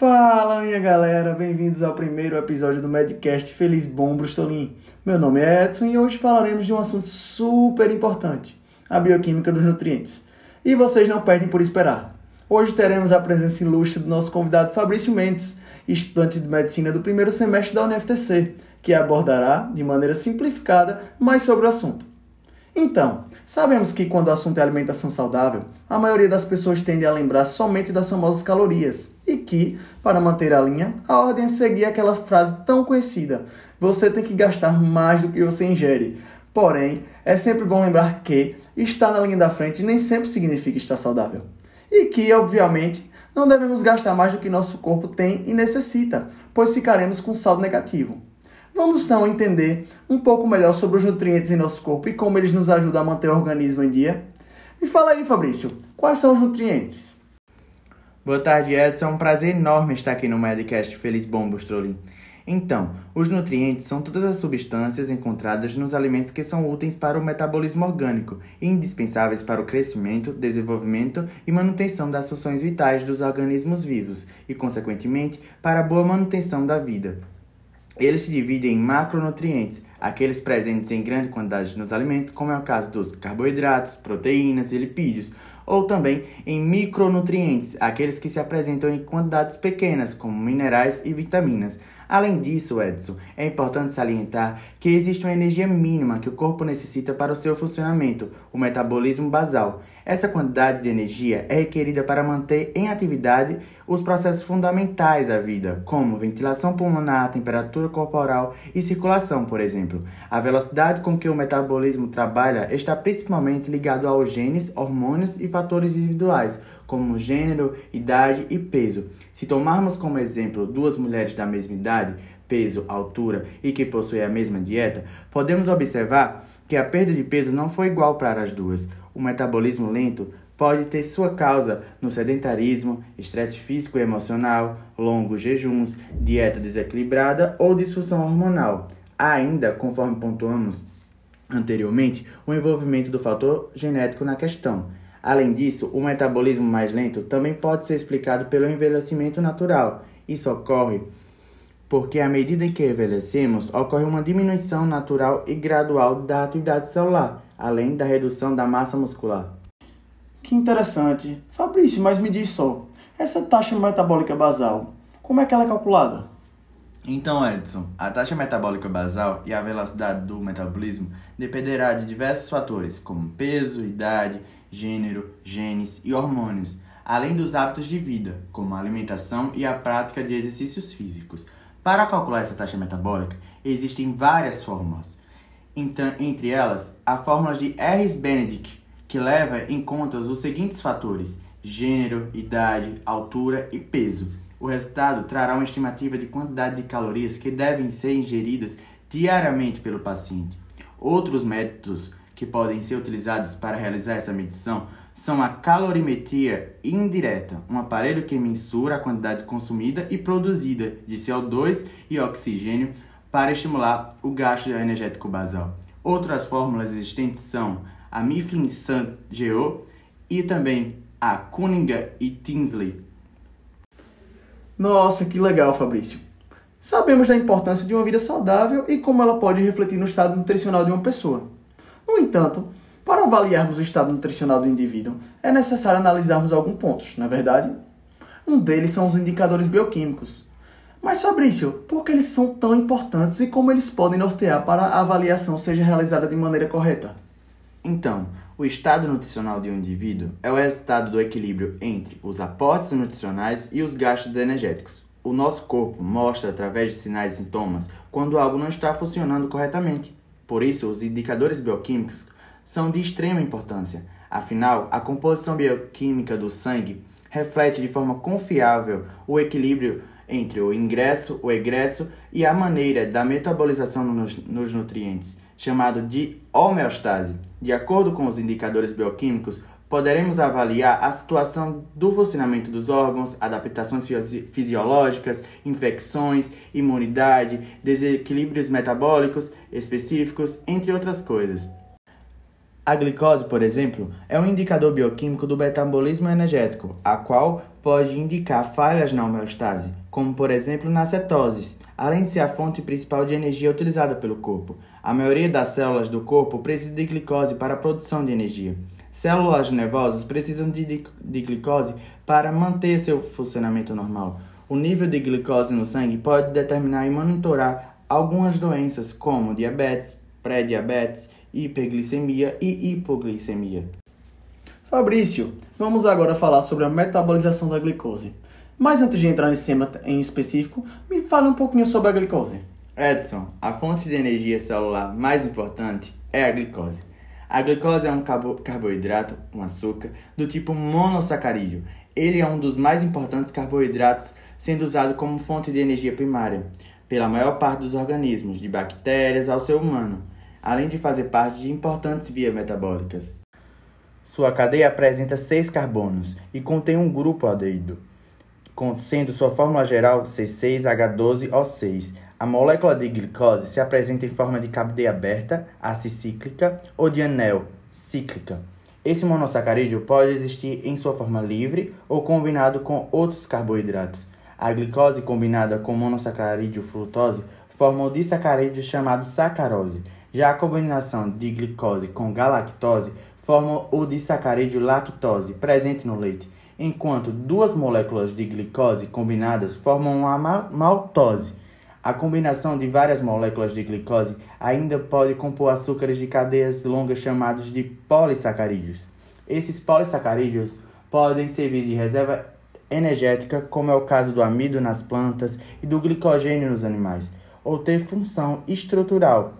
Fala, minha galera, bem-vindos ao primeiro episódio do Medcast Feliz Bom Brustolin. Meu nome é Edson e hoje falaremos de um assunto super importante, a bioquímica dos nutrientes. E vocês não perdem por esperar. Hoje teremos a presença ilustre do nosso convidado Fabrício Mendes, estudante de medicina do primeiro semestre da UNFTC, que abordará, de maneira simplificada, mais sobre o assunto. Então, sabemos que quando o assunto é alimentação saudável, a maioria das pessoas tende a lembrar somente das famosas calorias e que, para manter a linha, a ordem é seguir aquela frase tão conhecida: você tem que gastar mais do que você ingere. Porém, é sempre bom lembrar que estar na linha da frente nem sempre significa estar saudável. E que, obviamente, não devemos gastar mais do que nosso corpo tem e necessita, pois ficaremos com saldo negativo. Vamos então entender um pouco melhor sobre os nutrientes em nosso corpo e como eles nos ajudam a manter o organismo em dia. Me fala aí, Fabrício, quais são os nutrientes? Boa tarde, Edson. É um prazer enorme estar aqui no Medcast Feliz Bom Bustrolin. Então, os nutrientes são todas as substâncias encontradas nos alimentos que são úteis para o metabolismo orgânico e indispensáveis para o crescimento, desenvolvimento e manutenção das funções vitais dos organismos vivos e, consequentemente, para a boa manutenção da vida. Eles se dividem em macronutrientes, aqueles presentes em grande quantidade nos alimentos, como é o caso dos carboidratos, proteínas e lipídios, ou também em micronutrientes, aqueles que se apresentam em quantidades pequenas, como minerais e vitaminas. Além disso, Edson, é importante salientar que existe uma energia mínima que o corpo necessita para o seu funcionamento, o metabolismo basal. Essa quantidade de energia é requerida para manter em atividade os processos fundamentais da vida, como ventilação pulmonar, temperatura corporal e circulação, por exemplo. A velocidade com que o metabolismo trabalha está principalmente ligado aos genes, hormônios e fatores individuais, como gênero, idade e peso. Se tomarmos como exemplo duas mulheres da mesma idade, peso, altura e que possuem a mesma dieta, podemos observar que a perda de peso não foi igual para as duas. O metabolismo lento pode ter sua causa no sedentarismo, estresse físico e emocional, longos jejuns, dieta desequilibrada ou disfunção hormonal. Ainda, conforme pontuamos anteriormente, o envolvimento do fator genético na questão. Além disso, o metabolismo mais lento também pode ser explicado pelo envelhecimento natural. Isso ocorre porque, à medida em que envelhecemos, ocorre uma diminuição natural e gradual da atividade celular, além da redução da massa muscular. Que interessante. Fabrício, mas me diz só, essa taxa metabólica basal, como é que ela é calculada? Então, Edson, a taxa metabólica basal e a velocidade do metabolismo dependerá de diversos fatores, como peso, idade, gênero, genes e hormônios, além dos hábitos de vida, como a alimentação e a prática de exercícios físicos. Para calcular essa taxa metabólica, existem várias fórmulas. Então, entre elas, a fórmula de Harris-Benedict, que leva em conta os seguintes fatores: gênero, idade, altura e peso. O resultado trará uma estimativa de quantidade de calorias que devem ser ingeridas diariamente pelo paciente. Outros métodos que podem ser utilizados para realizar essa medição são a calorimetria indireta, um aparelho que mensura a quantidade consumida e produzida de CO2 e oxigênio para estimular o gasto energético basal. Outras fórmulas existentes são a Mifflin-St. e também a Cunningham e Tinsley. Nossa, que legal, Fabrício. Sabemos da importância de uma vida saudável e como ela pode refletir no estado nutricional de uma pessoa. No entanto, para avaliarmos o estado nutricional do indivíduo, é necessário analisarmos alguns pontos, não é verdade? Um deles são os indicadores bioquímicos. Mas Fabrício, por que eles são tão importantes e como eles podem nortear para a avaliação seja realizada de maneira correta? Então, o estado nutricional de um indivíduo é o resultado do equilíbrio entre os aportes nutricionais e os gastos energéticos. O nosso corpo mostra através de sinais e sintomas quando algo não está funcionando corretamente. Por isso, os indicadores bioquímicos são de extrema importância. Afinal, a composição bioquímica do sangue reflete de forma confiável o equilíbrio entre o ingresso, o egresso e a maneira da metabolização nos, nos nutrientes, chamado de homeostase. De acordo com os indicadores bioquímicos, poderemos avaliar a situação do funcionamento dos órgãos, adaptações fisiológicas, infecções, imunidade, desequilíbrios metabólicos específicos, entre outras coisas. A glicose, por exemplo, é um indicador bioquímico do metabolismo energético, a qual pode indicar falhas na homeostase, como por exemplo na cetose, além de ser a fonte principal de energia utilizada pelo corpo. A maioria das células do corpo precisa de glicose para a produção de energia. Células nervosas precisam de, de glicose para manter seu funcionamento normal. O nível de glicose no sangue pode determinar e monitorar algumas doenças, como diabetes, pré-diabetes, hiperglicemia e hipoglicemia. Fabrício, vamos agora falar sobre a metabolização da glicose. Mas antes de entrar nesse tema em específico, me fale um pouquinho sobre a glicose. Edson, a fonte de energia celular mais importante é a glicose. A glicose é um carboidrato, um açúcar, do tipo monossacarídeo. Ele é um dos mais importantes carboidratos, sendo usado como fonte de energia primária pela maior parte dos organismos, de bactérias ao ser humano além de fazer parte de importantes vias metabólicas. Sua cadeia apresenta seis carbonos e contém um grupo aldeído, sendo sua fórmula geral C6H12O6. A molécula de glicose se apresenta em forma de cadeia aberta, acicíclica ou de anel cíclica. Esse monossacarídeo pode existir em sua forma livre ou combinado com outros carboidratos. A glicose combinada com monossacarídeo frutose forma o disacarídeo chamado sacarose, já a combinação de glicose com galactose forma o disacarídeo lactose presente no leite, enquanto duas moléculas de glicose combinadas formam a maltose. A combinação de várias moléculas de glicose ainda pode compor açúcares de cadeias longas chamados de polissacarídeos. Esses polissacarídeos podem servir de reserva energética, como é o caso do amido nas plantas e do glicogênio nos animais, ou ter função estrutural,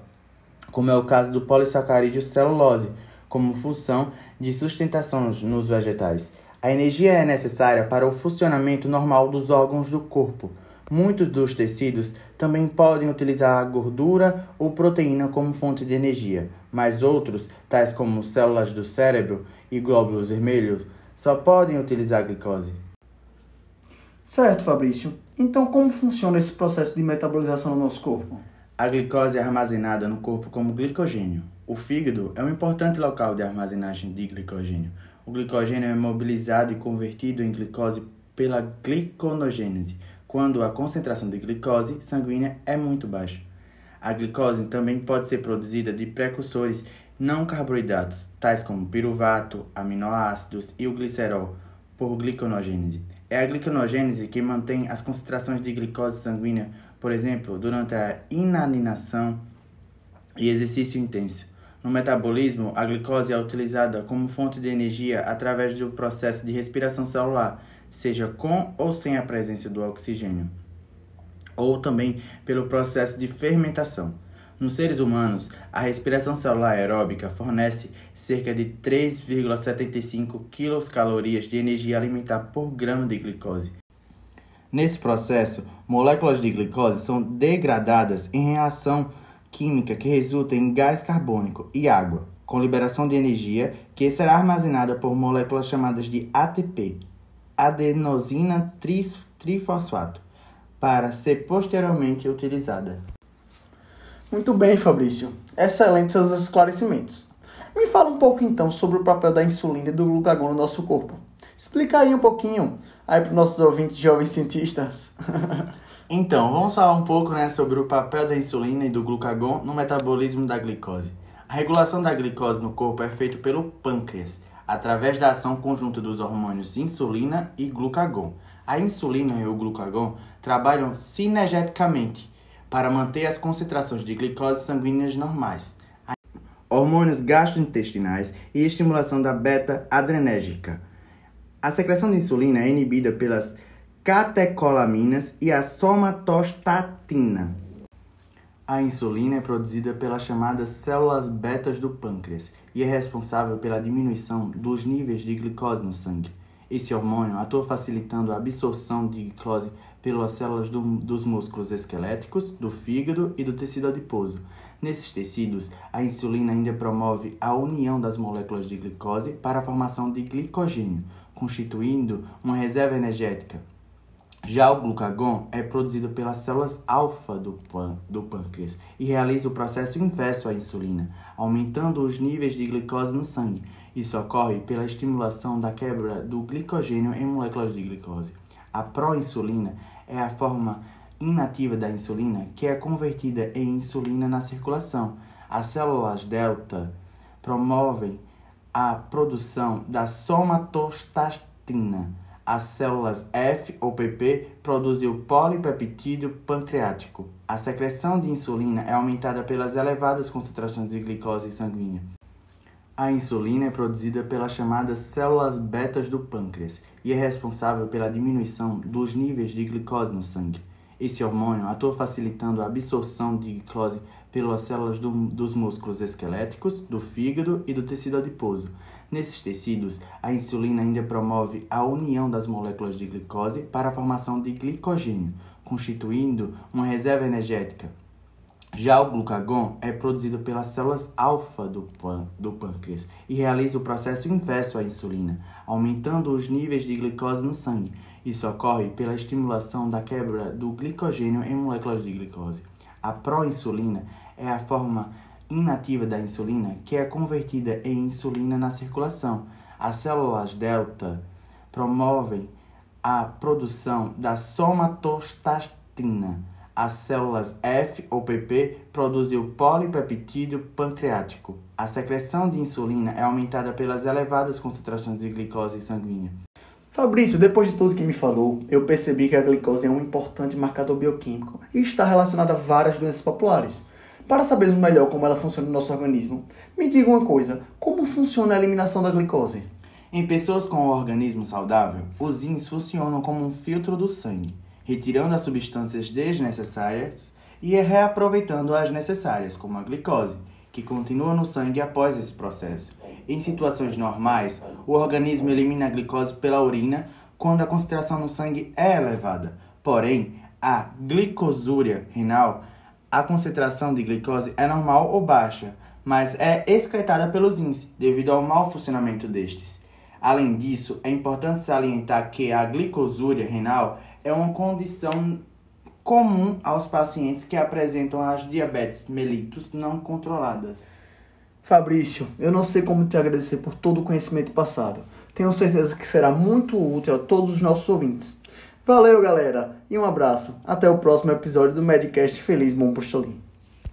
como é o caso do polissacarídeo celulose, como função de sustentação nos vegetais. A energia é necessária para o funcionamento normal dos órgãos do corpo. Muitos dos tecidos também podem utilizar a gordura ou proteína como fonte de energia, mas outros, tais como células do cérebro e glóbulos vermelhos, só podem utilizar a glicose. Certo, Fabrício. Então, como funciona esse processo de metabolização no nosso corpo? A glicose é armazenada no corpo como glicogênio. O fígado é um importante local de armazenagem de glicogênio. O glicogênio é mobilizado e convertido em glicose pela gliconogênese, quando a concentração de glicose sanguínea é muito baixa. A glicose também pode ser produzida de precursores não carboidratos, tais como piruvato, aminoácidos e o glicerol, por gliconogênese. É a gliconogênese que mantém as concentrações de glicose sanguínea por exemplo, durante a inanição e exercício intenso. No metabolismo, a glicose é utilizada como fonte de energia através do processo de respiração celular, seja com ou sem a presença do oxigênio, ou também pelo processo de fermentação. Nos seres humanos, a respiração celular aeróbica fornece cerca de 3,75 kcal de energia alimentar por grama de glicose, Nesse processo, moléculas de glicose são degradadas em reação química que resulta em gás carbônico e água, com liberação de energia que será armazenada por moléculas chamadas de ATP, adenosina trifosfato, para ser posteriormente utilizada. Muito bem, Fabrício. Excelentes seus esclarecimentos. Me fala um pouco então sobre o papel da insulina e do glucagon no nosso corpo. Explica aí um pouquinho aí para os nossos ouvintes jovens cientistas. então, vamos falar um pouco né, sobre o papel da insulina e do glucagon no metabolismo da glicose. A regulação da glicose no corpo é feita pelo pâncreas, através da ação conjunta dos hormônios insulina e glucagon. A insulina e o glucagon trabalham sinergeticamente para manter as concentrações de glicose sanguíneas normais, hormônios gastrointestinais e estimulação da beta-adrenérgica a secreção de insulina é inibida pelas catecolaminas e a somatostatina. A insulina é produzida pelas chamadas células betas do pâncreas e é responsável pela diminuição dos níveis de glicose no sangue. Esse hormônio atua facilitando a absorção de glicose pelas células do, dos músculos esqueléticos, do fígado e do tecido adiposo. Nesses tecidos, a insulina ainda promove a união das moléculas de glicose para a formação de glicogênio, constituindo uma reserva energética. Já o glucagon é produzido pelas células alfa do, do pâncreas e realiza o processo inverso à insulina, aumentando os níveis de glicose no sangue. Isso ocorre pela estimulação da quebra do glicogênio em moléculas de glicose. A proinsulina é a forma inativa da insulina que é convertida em insulina na circulação. As células delta promovem a produção da somatostatina as células F ou PP produzem o polipeptídeo pancreático. A secreção de insulina é aumentada pelas elevadas concentrações de glicose sanguínea. A insulina é produzida pelas chamadas células betas do pâncreas e é responsável pela diminuição dos níveis de glicose no sangue. Esse hormônio atua facilitando a absorção de glicose pelas células do, dos músculos esqueléticos, do fígado e do tecido adiposo. Nesses tecidos, a insulina ainda promove a união das moléculas de glicose para a formação de glicogênio, constituindo uma reserva energética. Já o glucagon é produzido pelas células alfa do, do pâncreas e realiza o processo inverso à insulina, aumentando os níveis de glicose no sangue. Isso ocorre pela estimulação da quebra do glicogênio em moléculas de glicose. A proinsulina é a forma inativa da insulina que é convertida em insulina na circulação. As células delta promovem a produção da somatostatina as células F ou PP produzem o polipeptídeo pancreático. A secreção de insulina é aumentada pelas elevadas concentrações de glicose sanguínea. Fabrício, depois de tudo que me falou, eu percebi que a glicose é um importante marcador bioquímico e está relacionada a várias doenças populares. Para sabermos melhor como ela funciona no nosso organismo, me diga uma coisa: como funciona a eliminação da glicose? Em pessoas com um organismo saudável, os rins funcionam como um filtro do sangue retirando as substâncias desnecessárias e reaproveitando as necessárias, como a glicose, que continua no sangue após esse processo. Em situações normais, o organismo elimina a glicose pela urina quando a concentração no sangue é elevada. Porém, a glicosúria renal, a concentração de glicose é normal ou baixa, mas é excretada pelos rins devido ao mau funcionamento destes. Além disso, é importante salientar que a glicosúria renal é uma condição comum aos pacientes que apresentam as diabetes mellitus não controladas. Fabrício, eu não sei como te agradecer por todo o conhecimento passado. Tenho certeza que será muito útil a todos os nossos ouvintes. Valeu, galera, e um abraço. Até o próximo episódio do Medcast Feliz Bom Postolim.